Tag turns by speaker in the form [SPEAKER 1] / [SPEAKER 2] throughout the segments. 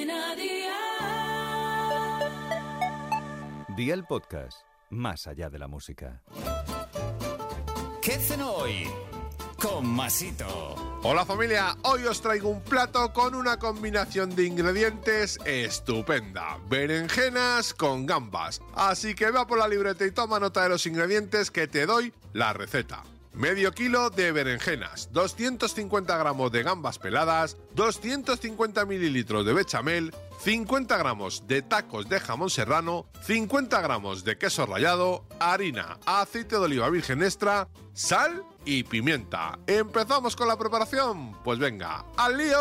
[SPEAKER 1] Cadena Dial.
[SPEAKER 2] Día el podcast, más allá de la música.
[SPEAKER 3] ¿Qué cenó hoy? Con Masito.
[SPEAKER 4] Hola familia, hoy os traigo un plato con una combinación de ingredientes estupenda. Berenjenas con gambas. Así que va por la libreta y toma nota de los ingredientes que te doy la receta. Medio kilo de berenjenas, 250 gramos de gambas peladas, 250 mililitros de bechamel, 50 gramos de tacos de jamón serrano, 50 gramos de queso rallado, harina, aceite de oliva virgen extra, sal y pimienta. ¿Empezamos con la preparación? Pues venga, ¡al lío!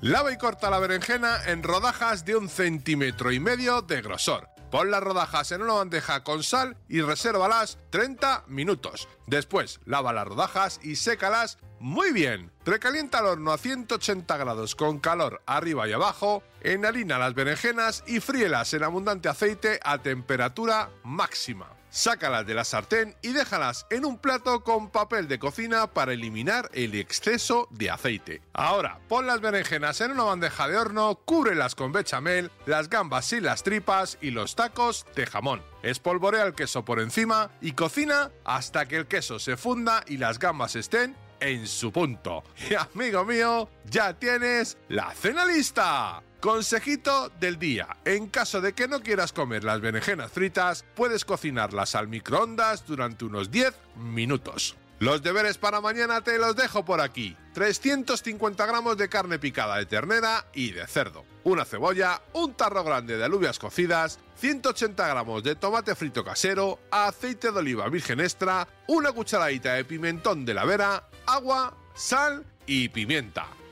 [SPEAKER 4] Lava y corta la berenjena en rodajas de un centímetro y medio de grosor. Pon las rodajas en una bandeja con sal y resérvalas 30 minutos. Después, lava las rodajas y sécalas muy bien. Recalienta el horno a 180 grados con calor arriba y abajo, enharina las berenjenas y fríelas en abundante aceite a temperatura máxima. Sácalas de la sartén y déjalas en un plato con papel de cocina para eliminar el exceso de aceite. Ahora, pon las berenjenas en una bandeja de horno, cúbrelas con bechamel, las gambas y las tripas y los tacos de jamón. Espolvorea el queso por encima y cocina hasta que el queso se funda y las gambas estén en su punto. Y amigo mío, ya tienes la cena lista. Consejito del día. En caso de que no quieras comer las berenjenas fritas, puedes cocinarlas al microondas durante unos 10 minutos. Los deberes para mañana te los dejo por aquí. 350 gramos de carne picada de ternera y de cerdo. Una cebolla, un tarro grande de alubias cocidas, 180 gramos de tomate frito casero, aceite de oliva virgen extra, una cucharadita de pimentón de la vera, agua, sal y pimienta.